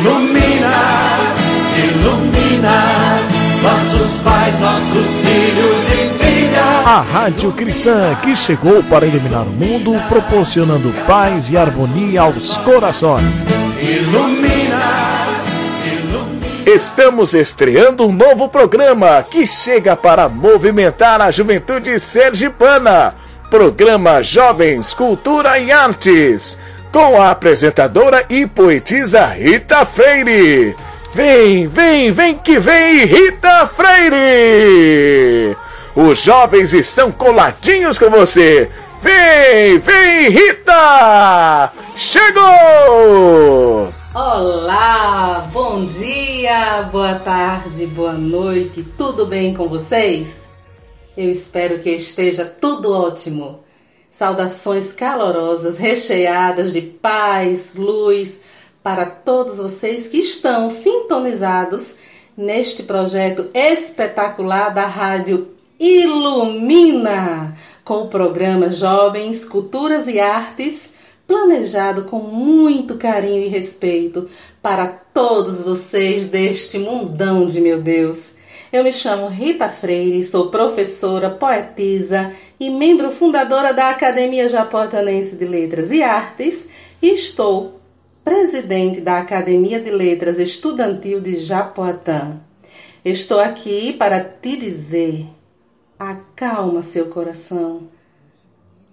Ilumina, ilumina nossos pais, nossos filhos e filhas. A Rádio Cristã que chegou para iluminar o mundo, proporcionando paz e harmonia aos corações. Ilumina. Estamos estreando um novo programa que chega para movimentar a juventude sergipana. Programa Jovens, Cultura e Artes, com a apresentadora e poetisa Rita Freire. Vem, vem, vem que vem, Rita Freire! Os jovens estão coladinhos com você. Vem, vem, Rita! Chegou! Olá, bom dia, boa tarde, boa noite, tudo bem com vocês? Eu espero que esteja tudo ótimo. Saudações calorosas, recheadas de paz, luz para todos vocês que estão sintonizados neste projeto espetacular da Rádio Ilumina, com o programa Jovens, Culturas e Artes planejado com muito carinho e respeito para todos vocês deste mundão de meu Deus. Eu me chamo Rita Freire, sou professora, poetisa e membro fundadora da Academia Japotanense de Letras e Artes e estou presidente da Academia de Letras Estudantil de Japoatã. Estou aqui para te dizer: acalma seu coração.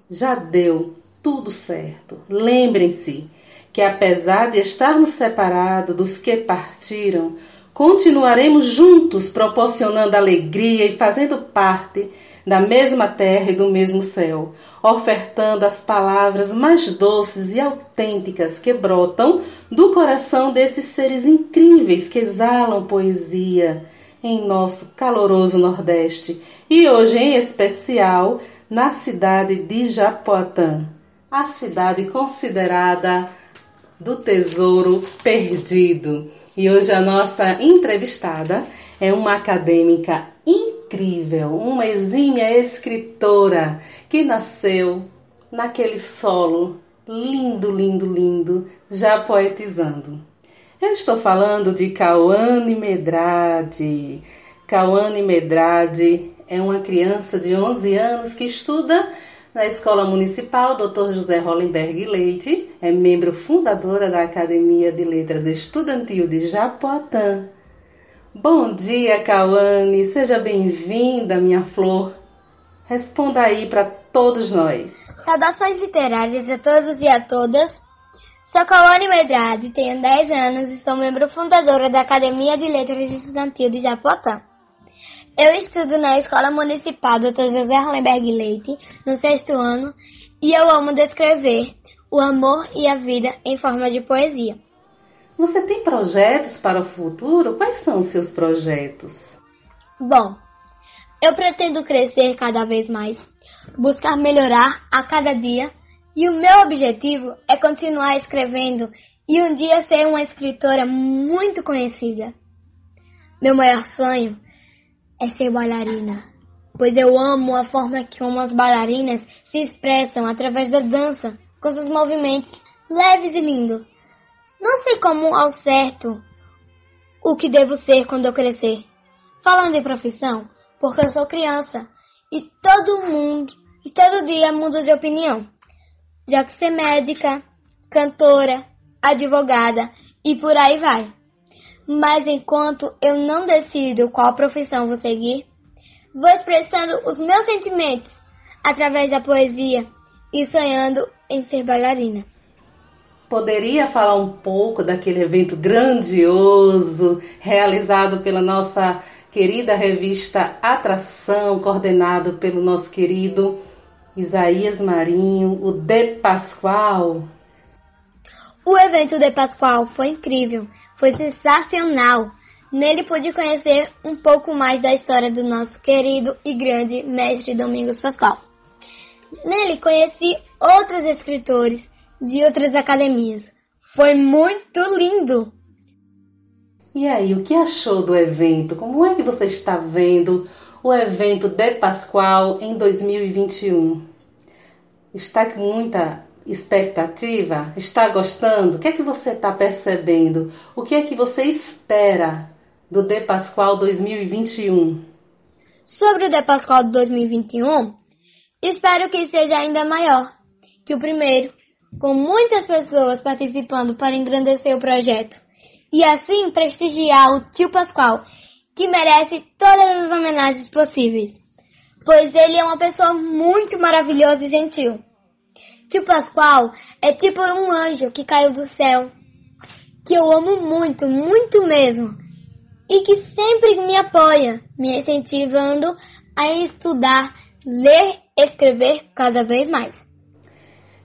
Já deu tudo certo. Lembrem-se que, apesar de estarmos separados dos que partiram, continuaremos juntos proporcionando alegria e fazendo parte da mesma terra e do mesmo céu, ofertando as palavras mais doces e autênticas que brotam do coração desses seres incríveis que exalam poesia em nosso caloroso Nordeste e hoje em especial na cidade de Japoatã a cidade considerada do tesouro perdido. E hoje a nossa entrevistada é uma acadêmica incrível, uma exímia escritora que nasceu naquele solo lindo, lindo, lindo, já poetizando. Eu estou falando de Cauane Medrade. Cauane Medrade é uma criança de 11 anos que estuda na Escola Municipal, Dr. José Hollenberg Leite é membro fundadora da Academia de Letras Estudantil de Japoatã. Bom dia, Cauane, seja bem-vinda, minha flor. Responda aí para todos nós. Saudações literárias a todos e a todas. Sou Cauane Medrade, tenho 10 anos e sou membro fundadora da Academia de Letras Estudantil de Japoatã. Eu estudo na Escola Municipal Dr. José Hollenberg Leite, no sexto ano, e eu amo descrever o amor e a vida em forma de poesia. Você tem projetos para o futuro? Quais são os seus projetos? Bom, eu pretendo crescer cada vez mais, buscar melhorar a cada dia, e o meu objetivo é continuar escrevendo e um dia ser uma escritora muito conhecida. Meu maior sonho é ser bailarina, pois eu amo a forma que umas bailarinas se expressam através da dança, com seus movimentos leves e lindos. Não sei como ao certo o que devo ser quando eu crescer. Falando em profissão, porque eu sou criança e todo mundo e todo dia mudo de opinião, já que ser médica, cantora, advogada e por aí vai. Mas enquanto eu não decido qual profissão vou seguir, vou expressando os meus sentimentos através da poesia e sonhando em ser bailarina. Poderia falar um pouco daquele evento grandioso realizado pela nossa querida revista Atração, coordenado pelo nosso querido Isaías Marinho, o De Pascoal. O evento De Pascoal foi incrível, foi sensacional. Nele pude conhecer um pouco mais da história do nosso querido e grande mestre Domingos Pascoal. Nele conheci outros escritores de outras academias. Foi muito lindo! E aí, o que achou do evento? Como é que você está vendo o evento de Pascoal em 2021? Está com muita expectativa? Está gostando? O que é que você está percebendo? O que é que você espera do De Pascoal 2021? Sobre o De Pascoal 2021, espero que seja ainda maior que o primeiro, com muitas pessoas participando para engrandecer o projeto e assim prestigiar o tio Pascoal, que merece todas as homenagens possíveis, pois ele é uma pessoa muito maravilhosa e gentil. Tio Pascoal é tipo um anjo que caiu do céu, que eu amo muito, muito mesmo, e que sempre me apoia, me incentivando a estudar, ler, escrever cada vez mais.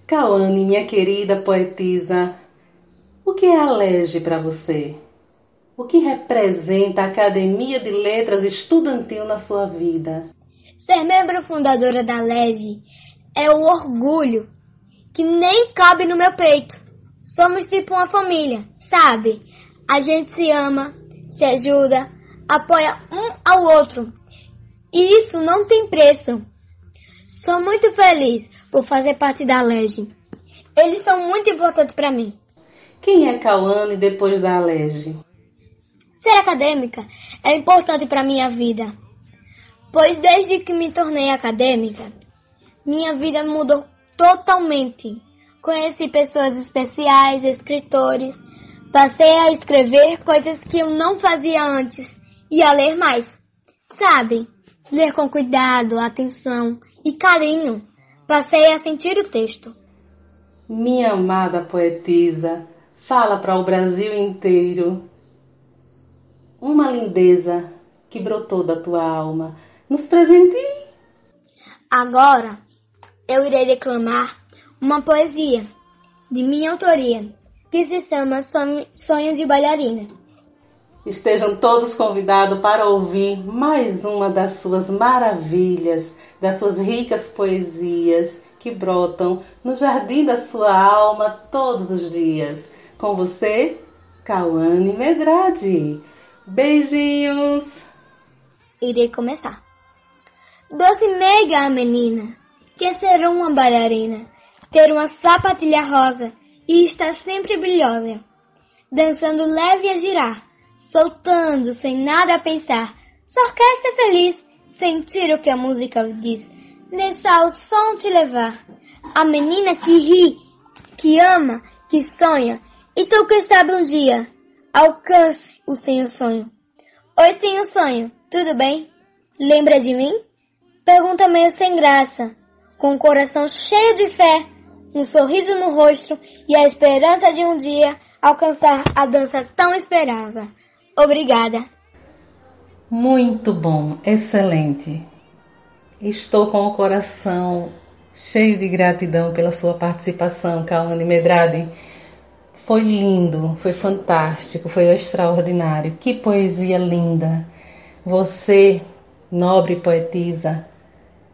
Cauane, minha querida poetisa, o que é a LEGE para você? O que representa a Academia de Letras Estudantil na sua vida? Ser membro fundadora da LEGE é o orgulho que nem cabe no meu peito. Somos tipo uma família, sabe? A gente se ama, se ajuda, apoia um ao outro. E isso não tem preço. Sou muito feliz por fazer parte da LEGE. Eles são muito importantes para mim. Quem é Cauane depois da Alege? Ser acadêmica é importante para minha vida, pois desde que me tornei acadêmica, minha vida mudou totalmente. Conheci pessoas especiais, escritores, passei a escrever coisas que eu não fazia antes e a ler mais. Sabe? Ler com cuidado, atenção e carinho. Passei a sentir o texto. Minha amada poetisa, Fala para o Brasil inteiro. Uma lindeza que brotou da tua alma. Nos presenteie. Agora eu irei declamar uma poesia de minha autoria que se chama Sonho de Bailarina. Estejam todos convidados para ouvir mais uma das suas maravilhas, das suas ricas poesias que brotam no jardim da sua alma todos os dias. Com você, Cauane Medrade. Beijinhos! Irei começar. Doce meiga menina, quer ser uma bailarina, ter uma sapatilha rosa e estar sempre brilhosa, dançando leve a girar, soltando sem nada a pensar, só quer ser feliz, sentir o que a música diz, deixar o som te levar. A menina que ri, que ama, que sonha, então quem sabe um dia alcance o seu sonho. Oi, tenho sonho, tudo bem? Lembra de mim? Pergunta meio sem graça, com o coração cheio de fé, um sorriso no rosto e a esperança de um dia alcançar a dança tão esperada. Obrigada. Muito bom, excelente. Estou com o coração cheio de gratidão pela sua participação, Cauane Medrade. Foi lindo, foi fantástico, foi extraordinário. Que poesia linda! Você, nobre poetisa,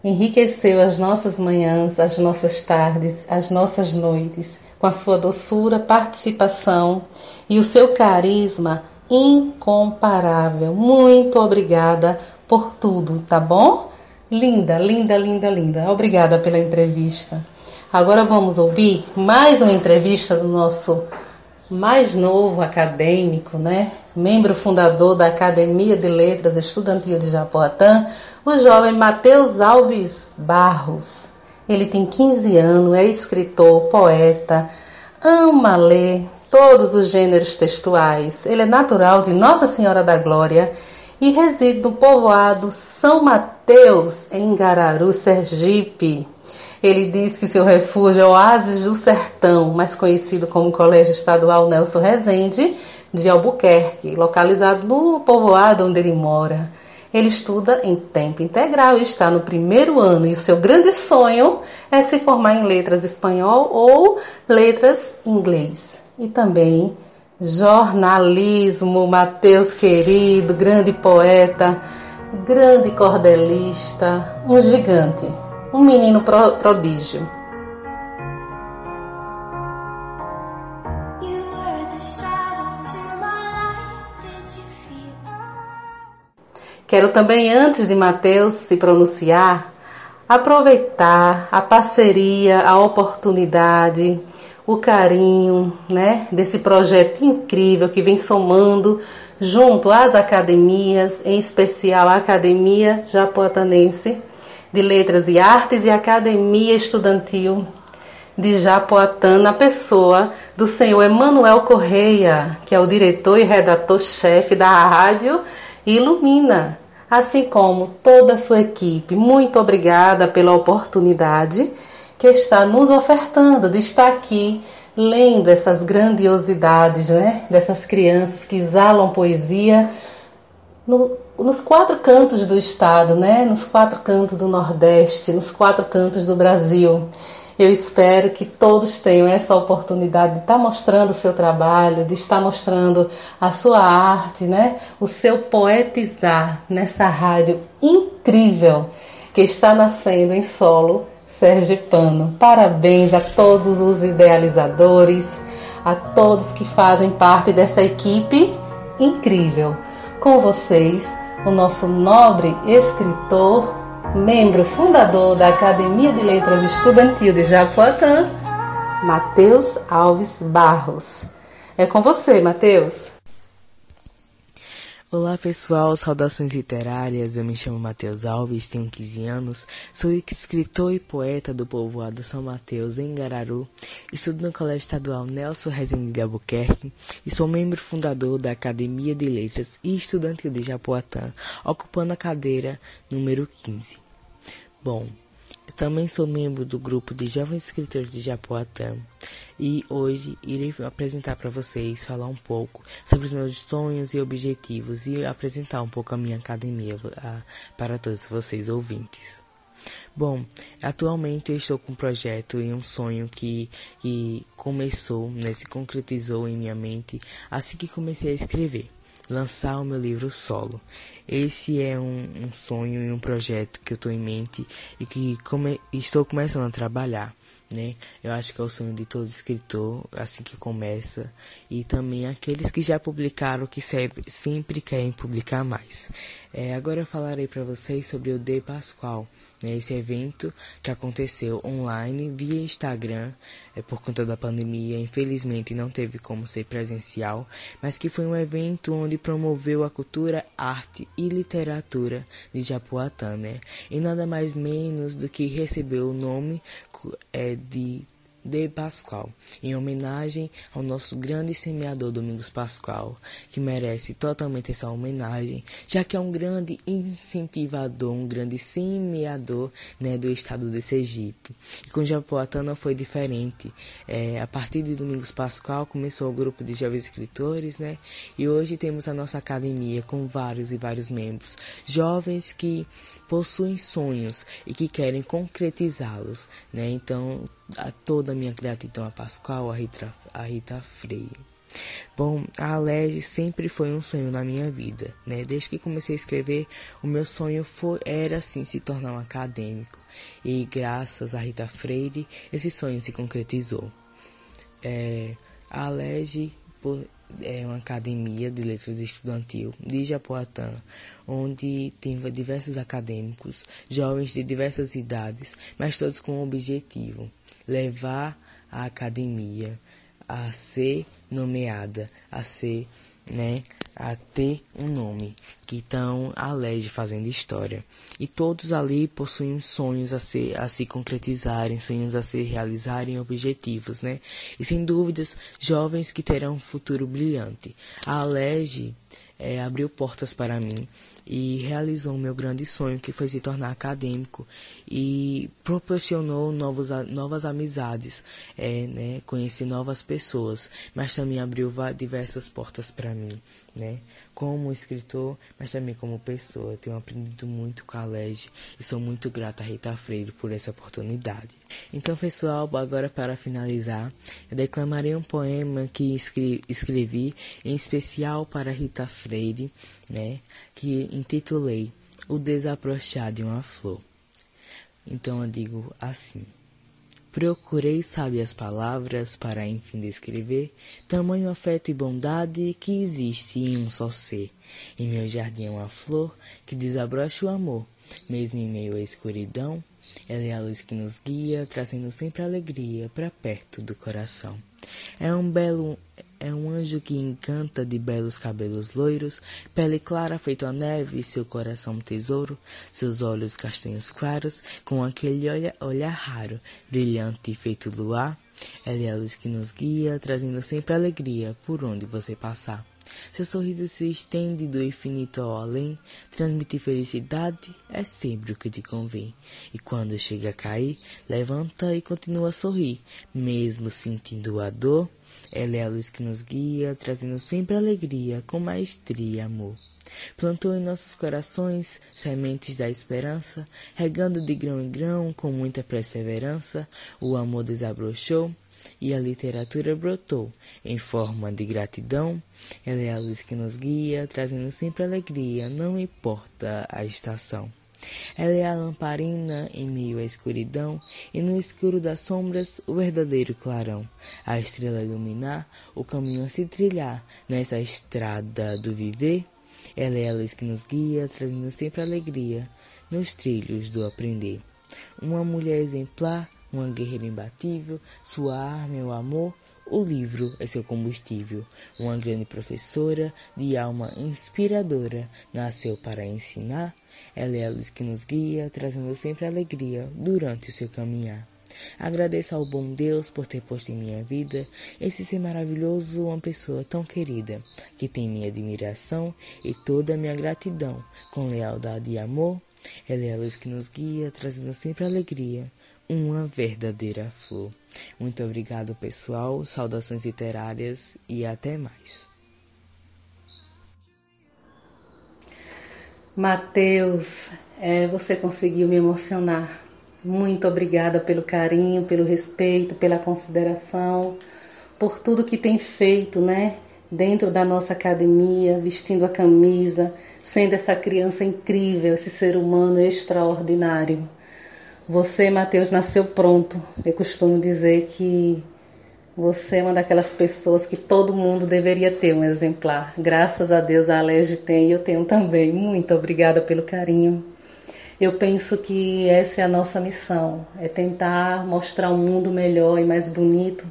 enriqueceu as nossas manhãs, as nossas tardes, as nossas noites com a sua doçura, participação e o seu carisma incomparável. Muito obrigada por tudo, tá bom? Linda, linda, linda, linda. Obrigada pela entrevista. Agora vamos ouvir mais uma entrevista do nosso mais novo acadêmico, né? Membro fundador da Academia de Letras Estudantil de Japoatã, o jovem Matheus Alves Barros. Ele tem 15 anos, é escritor, poeta, ama ler todos os gêneros textuais. Ele é natural de Nossa Senhora da Glória e reside no povoado São Mateus, em Gararu, Sergipe. Ele diz que seu refúgio é o Oásis do Sertão, mais conhecido como Colégio Estadual Nelson Rezende, de Albuquerque, localizado no povoado onde ele mora. Ele estuda em tempo integral e está no primeiro ano, e o seu grande sonho é se formar em letras espanhol ou letras inglês. E também jornalismo, Mateus querido, grande poeta, grande cordelista, um gigante um menino pro, prodígio. Quero também, antes de Mateus se pronunciar, aproveitar a parceria, a oportunidade, o carinho, né, desse projeto incrível que vem somando junto às academias, em especial a Academia Japoatanense de Letras e Artes e Academia Estudantil de Japoatã, na pessoa do senhor Emanuel Correia, que é o diretor e redator-chefe da rádio Ilumina, assim como toda a sua equipe. Muito obrigada pela oportunidade que está nos ofertando de estar aqui lendo essas grandiosidades, né? Dessas crianças que exalam poesia no, nos quatro cantos do estado, né? Nos quatro cantos do Nordeste, nos quatro cantos do Brasil. Eu espero que todos tenham essa oportunidade de estar mostrando o seu trabalho, de estar mostrando a sua arte, né? O seu poetizar nessa rádio incrível que está nascendo em solo sergipano. Parabéns a todos os idealizadores, a todos que fazem parte dessa equipe incrível. Com vocês, o nosso nobre escritor, membro fundador da Academia de Letras Estudantil de Japoatã, Matheus Alves Barros. É com você, Matheus. Olá pessoal, saudações literárias. Eu me chamo Matheus Alves, tenho 15 anos, sou escritor e poeta do povoado São Mateus, em Gararu. Estudo no Colégio Estadual Nelson Rezende de Albuquerque e sou membro fundador da Academia de Letras e Estudantil de Japoatã, ocupando a cadeira número 15. Bom, também sou membro do grupo de jovens escritores de Japoatã e hoje irei apresentar para vocês, falar um pouco sobre os meus sonhos e objetivos e apresentar um pouco a minha academia a, para todos vocês ouvintes. Bom, atualmente eu estou com um projeto e um sonho que, que começou, né, se concretizou em minha mente assim que comecei a escrever lançar o meu livro solo. Esse é um, um sonho e um projeto que eu estou em mente e que come, estou começando a trabalhar. Né? Eu acho que é o sonho de todo escritor, assim que começa, e também aqueles que já publicaram, que sempre, sempre querem publicar mais. É, agora eu falarei para vocês sobre o De Pascoal, né, esse evento que aconteceu online via Instagram é, por conta da pandemia. Infelizmente não teve como ser presencial, mas que foi um evento onde promoveu a cultura, arte e literatura de Japoatã, né? E nada mais menos do que recebeu o nome é, de de Pascoal, em homenagem ao nosso grande semeador Domingos Pascoal, que merece totalmente essa homenagem, já que é um grande incentivador, um grande semeador né, do estado de Sergipe. E com Japoatã não foi diferente. É, a partir de Domingos Pascoal começou o grupo de jovens escritores, né? E hoje temos a nossa academia com vários e vários membros, jovens que possuem sonhos e que querem concretizá-los, né? Então, a toda a minha gratidão a Pascoal, a Rita, a Rita Freire. Bom, a Alerj sempre foi um sonho na minha vida, né? Desde que comecei a escrever, o meu sonho foi, era assim se tornar um acadêmico. E graças a Rita Freire, esse sonho se concretizou. É, a Alerj é uma academia de letras estudantil de Japoatã, onde tem diversos acadêmicos, jovens de diversas idades, mas todos com um objetivo: levar a academia a ser nomeada, a ser, né, a ter um nome, que estão alegre fazendo história. E todos ali possuem sonhos a, ser, a se concretizarem, sonhos a se realizarem, objetivos, né? E sem dúvidas, jovens que terão um futuro brilhante. A Alege é, abriu portas para mim e realizou o meu grande sonho, que foi se tornar acadêmico e proporcionou novos, novas amizades, é, né, conheci novas pessoas, mas também abriu diversas portas para mim, né, como escritor, mas também como pessoa. tenho aprendido muito com a Lege e sou muito grata a Rita Freire por essa oportunidade. Então, pessoal, agora para finalizar, eu declamarei um poema que escrevi em especial para Rita Freire, né, que intitulei O Desabrochar de uma Flor. Então eu digo assim: Procurei sábias palavras para enfim descrever tamanho afeto e bondade que existe em um só ser. Em meu jardim é uma flor que desabrocha o amor, mesmo em meio à escuridão, Ela é a luz que nos guia, trazendo sempre alegria para perto do coração. É um belo é um anjo que encanta de belos cabelos loiros, pele clara feito a neve, seu coração tesouro, seus olhos castanhos claros, com aquele olhar, olhar raro, brilhante feito luar. Ela é a luz que nos guia, trazendo sempre alegria por onde você passar. Seu sorriso se estende do infinito ao além, transmitir felicidade é sempre o que te convém. E quando chega a cair, levanta e continua a sorrir, mesmo sentindo a dor. Ela é a luz que nos guia, trazendo sempre alegria, com maestria amor. Plantou em nossos corações sementes da esperança, regando de grão em grão com muita perseverança, o amor desabrochou e a literatura brotou em forma de gratidão. Ela é a luz que nos guia, trazendo sempre alegria, não importa a estação. Ela é a lamparina em meio à escuridão, e no escuro das sombras o verdadeiro clarão. A estrela iluminar, o caminho a se trilhar nessa estrada do viver. Ela é a luz que nos guia, trazendo sempre alegria nos trilhos do aprender. Uma mulher exemplar, uma guerreira imbatível, sua arma é o amor, o livro é seu combustível. Uma grande professora de alma inspiradora, nasceu para ensinar. Ela é a luz que nos guia, trazendo sempre alegria durante o seu caminhar. Agradeço ao bom Deus por ter posto em minha vida esse ser maravilhoso, uma pessoa tão querida, que tem minha admiração e toda a minha gratidão, com lealdade e amor. Ela é a luz que nos guia, trazendo sempre alegria uma verdadeira flor. Muito obrigado, pessoal. Saudações literárias e até mais. Mateus, é, você conseguiu me emocionar. Muito obrigada pelo carinho, pelo respeito, pela consideração, por tudo que tem feito, né? Dentro da nossa academia, vestindo a camisa, sendo essa criança incrível, esse ser humano extraordinário. Você, Mateus, nasceu pronto. Eu costumo dizer que você é uma daquelas pessoas que todo mundo deveria ter um exemplar. Graças a Deus a Alege tem e eu tenho também. Muito obrigada pelo carinho. Eu penso que essa é a nossa missão, é tentar mostrar um mundo melhor e mais bonito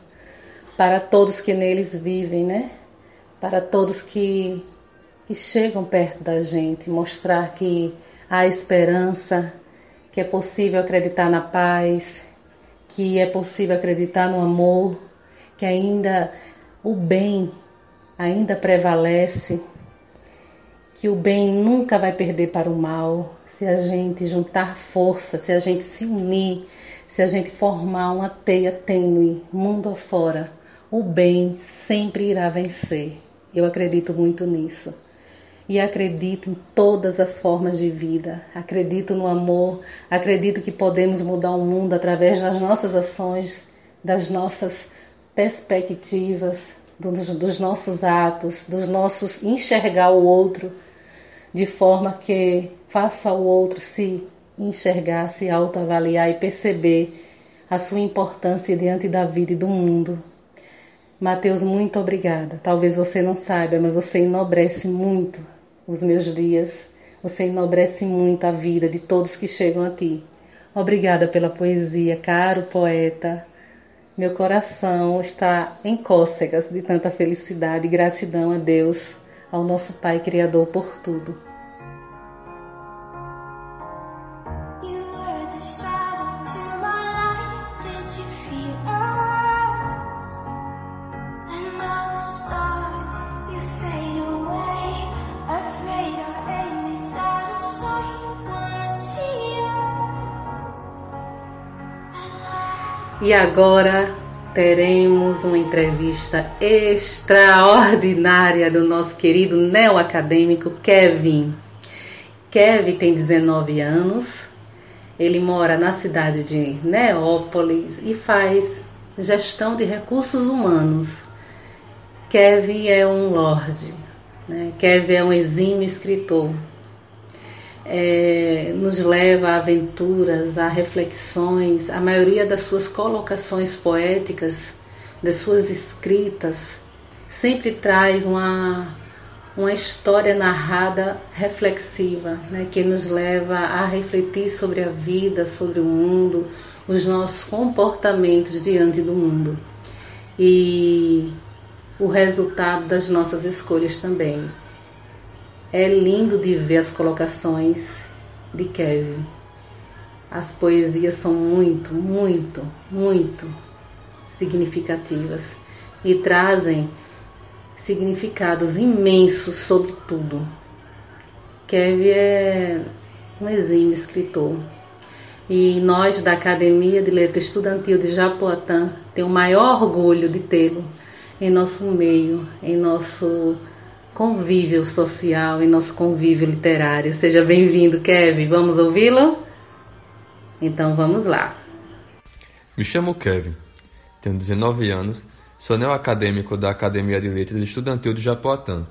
para todos que neles vivem, né? Para todos que, que chegam perto da gente, mostrar que há esperança, que é possível acreditar na paz, que é possível acreditar no amor, que ainda o bem ainda prevalece, que o bem nunca vai perder para o mal, se a gente juntar força, se a gente se unir, se a gente formar uma teia tênue, mundo afora, o bem sempre irá vencer. Eu acredito muito nisso e acredito em todas as formas de vida. Acredito no amor, acredito que podemos mudar o mundo através das nossas ações, das nossas perspectivas, dos, dos nossos atos, dos nossos enxergar o outro de forma que faça o outro se enxergar, se autoavaliar e perceber a sua importância diante da vida e do mundo. Mateus, muito obrigada. Talvez você não saiba, mas você enobrece muito os meus dias. Você enobrece muito a vida de todos que chegam a ti. Obrigada pela poesia, caro poeta. Meu coração está em cócegas de tanta felicidade e gratidão a Deus, ao nosso Pai Criador por tudo. E agora teremos uma entrevista extraordinária do nosso querido neoacadêmico Kevin. Kevin tem 19 anos, ele mora na cidade de Neópolis e faz gestão de recursos humanos. Kevin é um lorde, né? Kevin é um exímio escritor é, nos leva a aventuras, a reflexões. A maioria das suas colocações poéticas, das suas escritas, sempre traz uma, uma história narrada reflexiva, né, que nos leva a refletir sobre a vida, sobre o mundo, os nossos comportamentos diante do mundo e o resultado das nossas escolhas também. É lindo de ver as colocações de Kevin. As poesias são muito, muito, muito significativas e trazem significados imensos sobre tudo. Kevin é um exímio escritor. E nós da Academia de Letra Estudantil de Japoatã temos o maior orgulho de tê-lo em nosso meio, em nosso convívio social, em nosso convívio literário. Seja bem-vindo, Kevin. Vamos ouvi-lo? Então vamos lá. Me chamo Kevin, tenho 19 anos, sou neo-acadêmico da Academia de Letras Estudantil de Japoatã.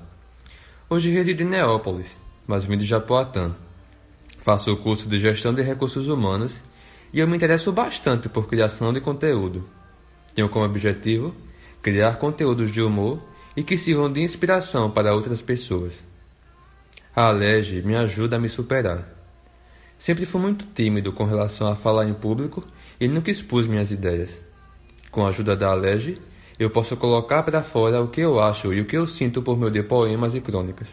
Hoje resido em Neópolis, mas vim de Japoatã. Faço o curso de Gestão de Recursos Humanos e eu me interesso bastante por criação de conteúdo. Tenho como objetivo criar conteúdos de humor e que sirvam de inspiração para outras pessoas. A Alege me ajuda a me superar. Sempre fui muito tímido com relação a falar em público e nunca expus minhas ideias. Com a ajuda da Alege, eu posso colocar para fora o que eu acho e o que eu sinto por meio de poemas e crônicas.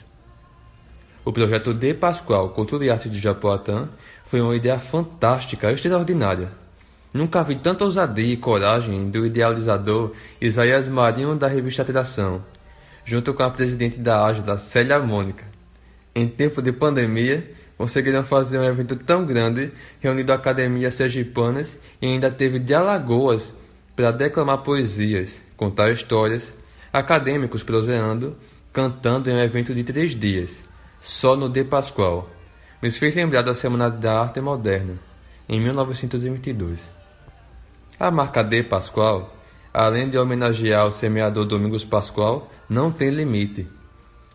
O projeto de Pascoal Cultura e Arte de Japoatã foi uma ideia fantástica, extraordinária. Nunca vi tanta ousadia e coragem do idealizador Isaías Marinho da revista Atração, junto com a presidente da Ágila, Célia Mônica. Em tempo de pandemia, conseguiram fazer um evento tão grande, reunindo academias sergipanas e ainda teve de Alagoas para declamar poesias, contar histórias, acadêmicos proseando, cantando em um evento de três dias só no De Pascoal. Me fez lembrar da Semana da Arte Moderna, em 1922. A marca De Pascoal, além de homenagear o semeador Domingos Pascoal, não tem limite.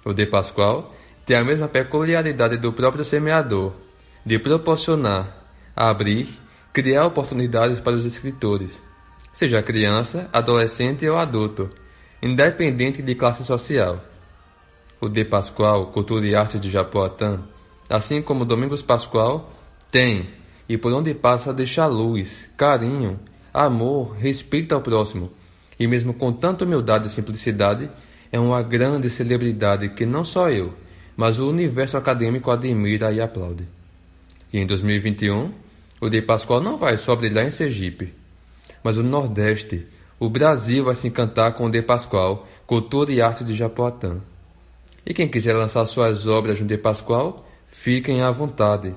O De Pascoal tem a mesma peculiaridade do próprio semeador, de proporcionar, abrir, criar oportunidades para os escritores, seja criança, adolescente ou adulto, independente de classe social o De Pascoal, Cultura e Arte de Japoatã, assim como Domingos Pascoal, tem, e por onde passa deixa luz, carinho, amor, respeito ao próximo, e mesmo com tanta humildade e simplicidade, é uma grande celebridade que não só eu, mas o universo acadêmico admira e aplaude. E em 2021, o De Pascoal não vai só brilhar em Sergipe, mas o Nordeste, o Brasil vai se encantar com o De Pascoal, Cultura e Arte de Japoatã. E quem quiser lançar suas obras no De Pascoal, fiquem à vontade,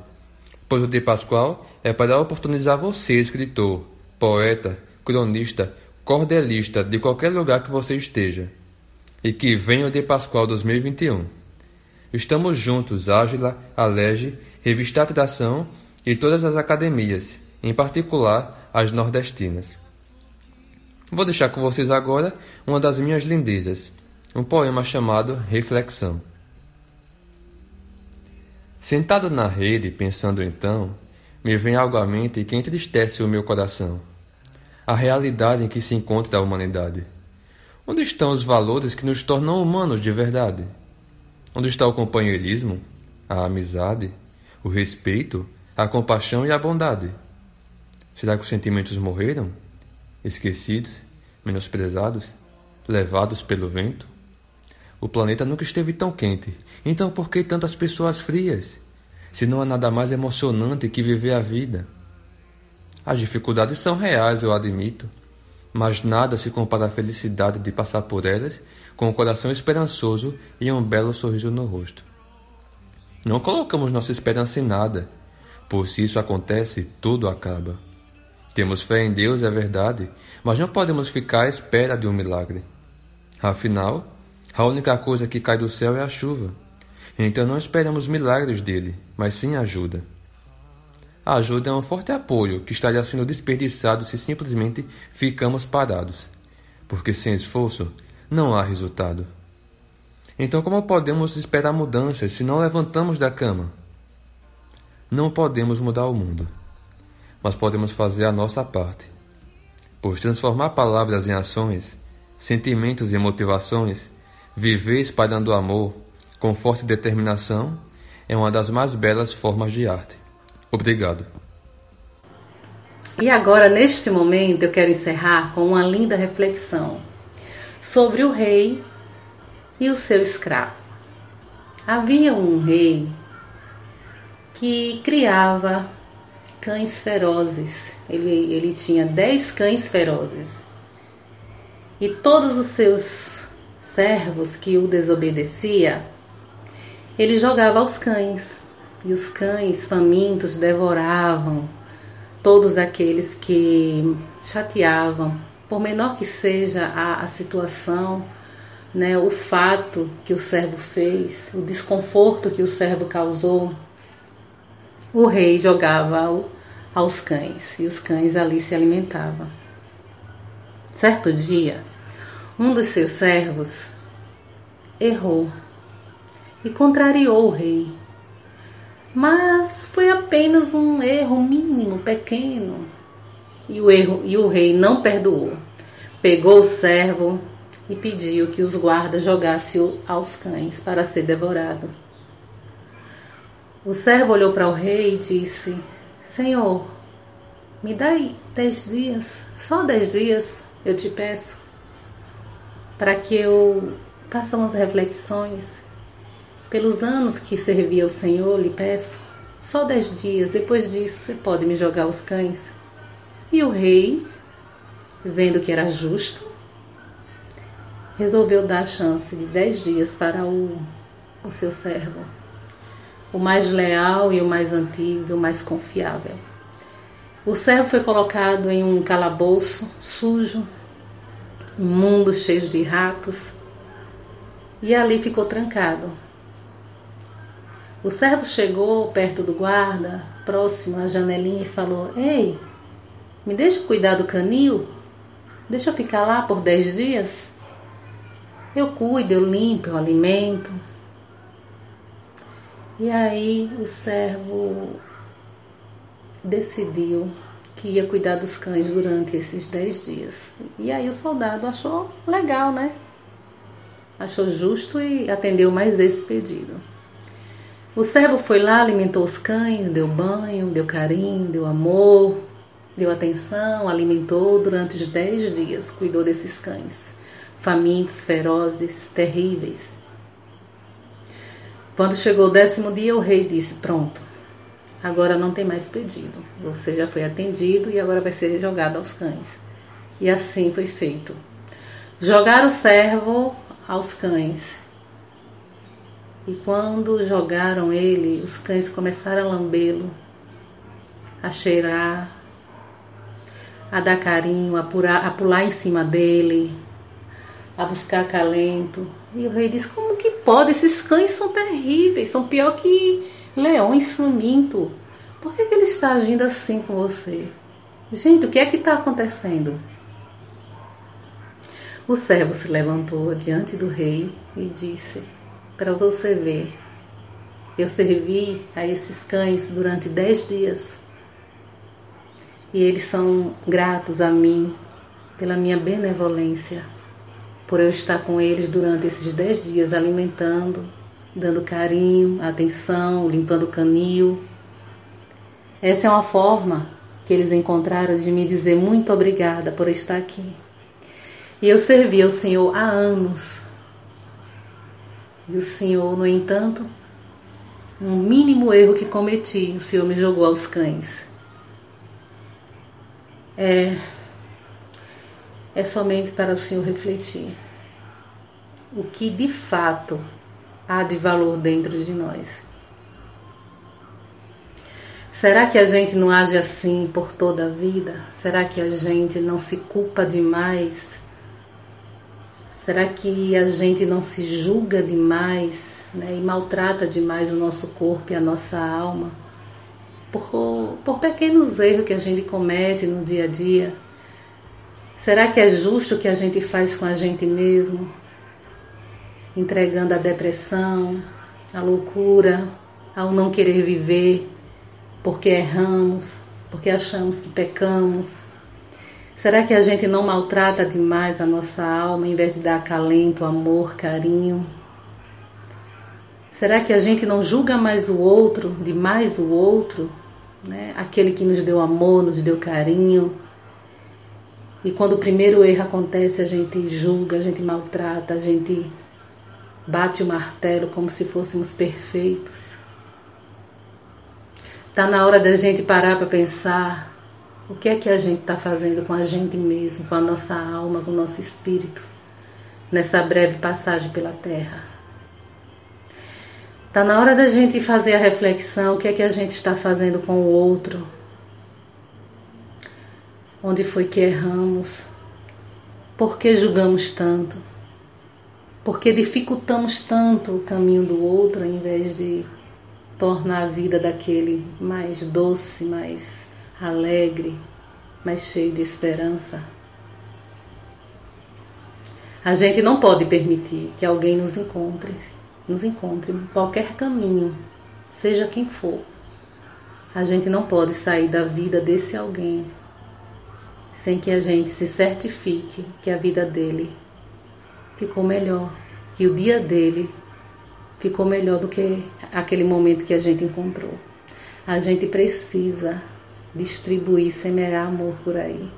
pois o De Pascoal é para oportunizar você, escritor, poeta, cronista, cordelista de qualquer lugar que você esteja. E que venha o De Pascoal 2021. Estamos juntos, Ágila, Alege, Revista Atração e todas as academias, em particular as nordestinas. Vou deixar com vocês agora uma das minhas lindezas um poema chamado Reflexão. Sentado na rede, pensando então, me vem algo à mente que entristece o meu coração. A realidade em que se encontra a humanidade. Onde estão os valores que nos tornam humanos de verdade? Onde está o companheirismo, a amizade, o respeito, a compaixão e a bondade? Será que os sentimentos morreram? Esquecidos, menosprezados, levados pelo vento? O planeta nunca esteve tão quente. Então por que tantas pessoas frias? Se não há nada mais emocionante que viver a vida. As dificuldades são reais, eu admito. Mas nada se compara à felicidade de passar por elas com o coração esperançoso e um belo sorriso no rosto. Não colocamos nossa esperança em nada, pois se isso acontece, tudo acaba. Temos fé em Deus, é verdade, mas não podemos ficar à espera de um milagre. Afinal, a única coisa que cai do céu é a chuva. Então não esperamos milagres dele, mas sim ajuda. A ajuda é um forte apoio que estaria sendo desperdiçado se simplesmente ficamos parados, porque sem esforço não há resultado. Então, como podemos esperar mudanças se não levantamos da cama? Não podemos mudar o mundo, mas podemos fazer a nossa parte. Pois transformar palavras em ações, sentimentos em motivações, viver espalhando amor, com forte determinação, é uma das mais belas formas de arte. Obrigado. E agora, neste momento, eu quero encerrar com uma linda reflexão sobre o rei e o seu escravo. Havia um rei que criava cães ferozes. Ele, ele tinha dez cães ferozes. E todos os seus servos que o desobedecia, ele jogava aos cães. E os cães famintos devoravam todos aqueles que chateavam, por menor que seja a, a situação, né, o fato que o servo fez, o desconforto que o servo causou, o rei jogava aos cães e os cães ali se alimentavam. Certo dia, um dos seus servos errou e contrariou o rei. Mas foi apenas um erro mínimo, pequeno. E o erro e o rei não perdoou. Pegou o servo e pediu que os guardas jogassem aos cães para ser devorado. O servo olhou para o rei e disse: Senhor, me dá dez dias, só dez dias, eu te peço, para que eu faça umas reflexões. Pelos anos que servi ao Senhor, lhe peço, só dez dias, depois disso você pode me jogar os cães. E o rei, vendo que era justo, resolveu dar a chance de dez dias para o, o seu servo o mais leal e o mais antigo, o mais confiável. O servo foi colocado em um calabouço sujo, imundo, cheio de ratos, e ali ficou trancado. O servo chegou perto do guarda, próximo à janelinha, e falou: Ei, me deixa cuidar do canil? Deixa eu ficar lá por dez dias? Eu cuido, eu limpo, eu alimento, e aí o servo decidiu que ia cuidar dos cães durante esses dez dias. E aí o soldado achou legal, né? Achou justo e atendeu mais esse pedido. O servo foi lá, alimentou os cães, deu banho, deu carinho, deu amor, deu atenção, alimentou durante os dez dias, cuidou desses cães, famintos, ferozes, terríveis. Quando chegou o décimo dia, o rei disse: Pronto, agora não tem mais pedido. Você já foi atendido e agora vai ser jogado aos cães. E assim foi feito. Jogaram o servo aos cães. E quando jogaram ele, os cães começaram a lambê-lo, a cheirar, a dar carinho, a, pular, a pular em cima dele, a buscar calento. E o rei diz: Como que pode? Esses cães são terríveis, são pior que leões famintos. Por que, que ele está agindo assim com você? Gente, o que é que está acontecendo? O servo se levantou diante do rei e disse: Para você ver, eu servi a esses cães durante dez dias e eles são gratos a mim pela minha benevolência por eu estar com eles durante esses dez dias, alimentando, dando carinho, atenção, limpando o canil. Essa é uma forma que eles encontraram de me dizer muito obrigada por estar aqui. E eu servi ao Senhor há anos. E o Senhor, no entanto, um mínimo erro que cometi, o Senhor me jogou aos cães. É, é somente para o Senhor refletir o que de fato há de valor dentro de nós. Será que a gente não age assim por toda a vida? Será que a gente não se culpa demais? Será que a gente não se julga demais né, e maltrata demais o nosso corpo e a nossa alma? Por, por pequenos erros que a gente comete no dia a dia? Será que é justo o que a gente faz com a gente mesmo? Entregando a depressão, a loucura, ao não querer viver, porque erramos, porque achamos que pecamos. Será que a gente não maltrata demais a nossa alma em vez de dar acalento, amor, carinho? Será que a gente não julga mais o outro, demais o outro? Né? Aquele que nos deu amor, nos deu carinho. E quando o primeiro erro acontece, a gente julga, a gente maltrata, a gente bate o martelo como se fôssemos perfeitos. Tá na hora da gente parar para pensar o que é que a gente está fazendo com a gente mesmo, com a nossa alma, com o nosso espírito, nessa breve passagem pela Terra. Tá na hora da gente fazer a reflexão, o que é que a gente está fazendo com o outro, onde foi que erramos, por que julgamos tanto, por que dificultamos tanto o caminho do outro, ao invés de tornar a vida daquele mais doce, mais alegre, mais cheio de esperança. A gente não pode permitir que alguém nos encontre, nos encontre qualquer caminho, seja quem for. A gente não pode sair da vida desse alguém sem que a gente se certifique que a vida dele ficou melhor, que o dia dele ficou melhor do que aquele momento que a gente encontrou. A gente precisa distribuir, semear amor por aí.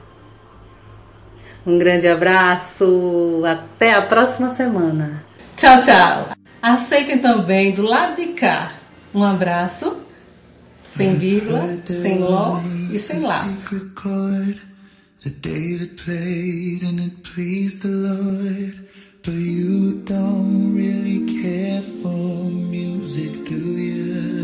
Um grande abraço, até a próxima semana. Tchau, tchau. Aceitem também do lado de cá um abraço, sem vírgula, sem ló e sem laço. that David played and it pleased the Lord. But you don't really care for music, do you?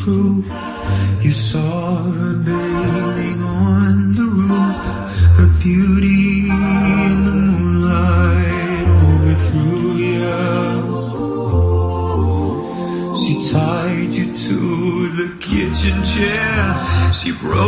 proof. You saw her bathing on the roof, her beauty in the moonlight overthrew you. She tied you to the kitchen chair. She broke